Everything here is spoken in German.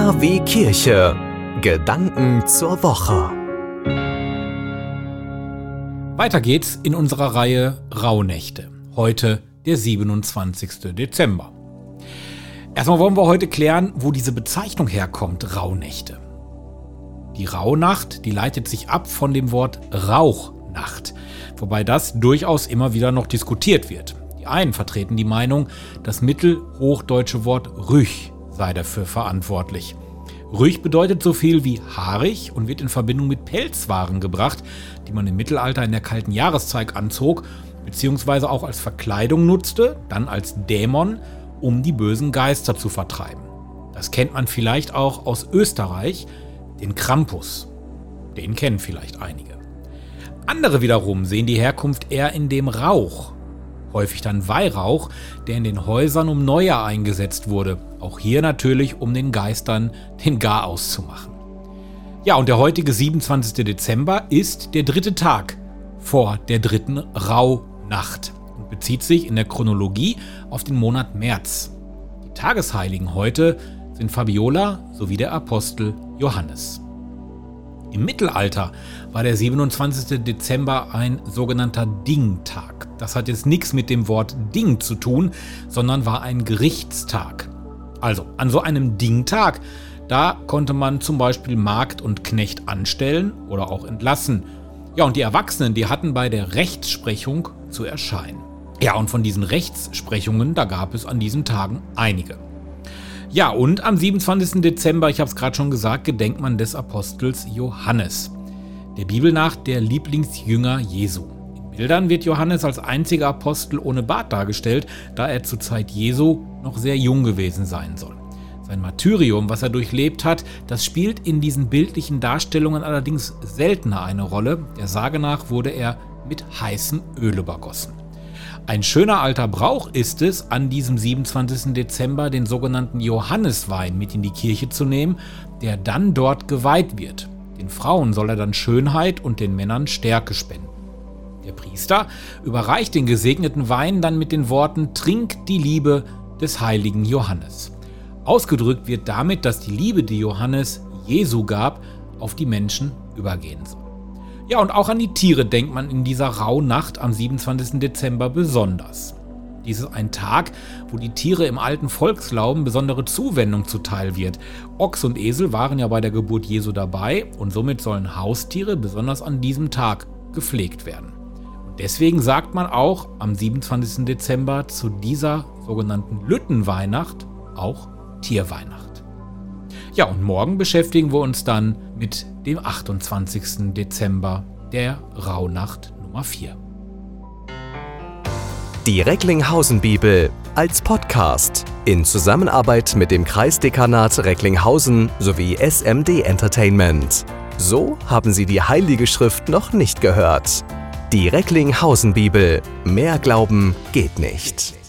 K wie Kirche. Gedanken zur Woche. Weiter geht's in unserer Reihe Rauhnächte. Heute der 27. Dezember. Erstmal wollen wir heute klären, wo diese Bezeichnung herkommt, Rauhnächte. Die Rauhnacht, die leitet sich ab von dem Wort Rauchnacht, wobei das durchaus immer wieder noch diskutiert wird. Die einen vertreten die Meinung, das mittelhochdeutsche Wort Rüch sei dafür verantwortlich. Rüch bedeutet so viel wie haarig und wird in Verbindung mit Pelzwaren gebracht, die man im Mittelalter in der kalten Jahreszeit anzog, beziehungsweise auch als Verkleidung nutzte, dann als Dämon, um die bösen Geister zu vertreiben. Das kennt man vielleicht auch aus Österreich, den Krampus. Den kennen vielleicht einige. Andere wiederum sehen die Herkunft eher in dem Rauch, häufig dann Weihrauch, der in den Häusern um Neujahr eingesetzt wurde. Auch hier natürlich, um den Geistern den Garaus zu machen. Ja, und der heutige 27. Dezember ist der dritte Tag vor der dritten Rauhnacht und bezieht sich in der Chronologie auf den Monat März. Die Tagesheiligen heute sind Fabiola sowie der Apostel Johannes. Im Mittelalter war der 27. Dezember ein sogenannter Dingtag. Das hat jetzt nichts mit dem Wort Ding zu tun, sondern war ein Gerichtstag. Also an so einem Dingtag, da konnte man zum Beispiel Magd und Knecht anstellen oder auch entlassen. Ja, und die Erwachsenen, die hatten bei der Rechtsprechung zu erscheinen. Ja, und von diesen Rechtssprechungen, da gab es an diesen Tagen einige. Ja, und am 27. Dezember, ich habe es gerade schon gesagt, gedenkt man des Apostels Johannes. Der Bibel nach der Lieblingsjünger Jesu. Bildern wird Johannes als einziger Apostel ohne Bart dargestellt, da er zur Zeit Jesu noch sehr jung gewesen sein soll. Sein Martyrium, was er durchlebt hat, das spielt in diesen bildlichen Darstellungen allerdings seltener eine Rolle. Der Sage nach wurde er mit heißem Öl übergossen. Ein schöner alter Brauch ist es, an diesem 27. Dezember den sogenannten Johanneswein mit in die Kirche zu nehmen, der dann dort geweiht wird. Den Frauen soll er dann Schönheit und den Männern Stärke spenden. Der Priester überreicht den gesegneten Wein dann mit den Worten Trink die Liebe des heiligen Johannes. Ausgedrückt wird damit, dass die Liebe, die Johannes Jesu gab, auf die Menschen übergehen soll. Ja, und auch an die Tiere denkt man in dieser Rauhnacht am 27. Dezember besonders. Dies ist ein Tag, wo die Tiere im alten Volkslauben besondere Zuwendung zuteil wird. Ochs und Esel waren ja bei der Geburt Jesu dabei und somit sollen Haustiere besonders an diesem Tag gepflegt werden. Deswegen sagt man auch am 27. Dezember zu dieser sogenannten Lüttenweihnacht auch Tierweihnacht. Ja, und morgen beschäftigen wir uns dann mit dem 28. Dezember, der Rauhnacht Nummer 4. Die Recklinghausen Bibel als Podcast in Zusammenarbeit mit dem Kreisdekanat Recklinghausen sowie SMD Entertainment. So haben Sie die Heilige Schrift noch nicht gehört. Die Recklinghausen Bibel. Mehr Glauben geht nicht.